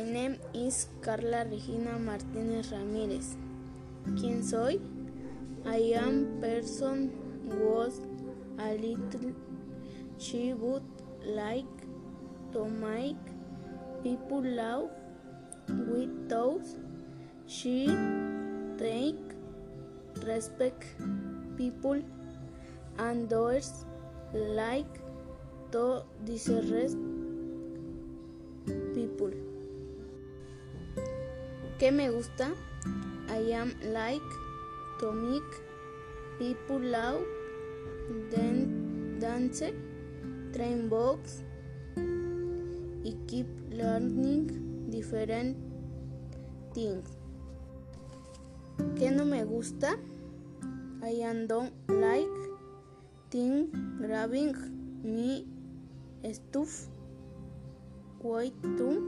name is Carla Regina Martinez Ramirez. ¿Quién soy? I am person was a little she would like to make people laugh with those she take respect people and those like to disrespect ¿Qué me gusta? I am like to make people then dance, train box, y keep learning different things. ¿Qué no me gusta? I am don't like things grabbing me stuff wait to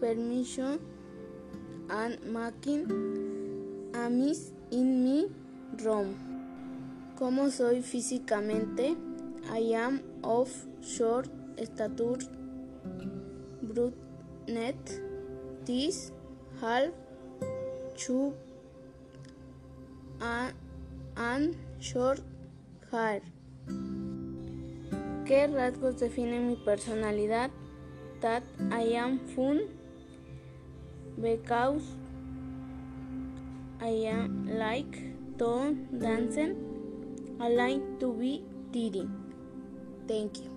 permission and making a miss in me room. ¿Cómo soy físicamente? I am of short stature, brunette, this half, chub, and, and short hair. ¿Qué rasgos definen mi personalidad? That I am fun because I am like to dancing. I like to be dating. Thank you.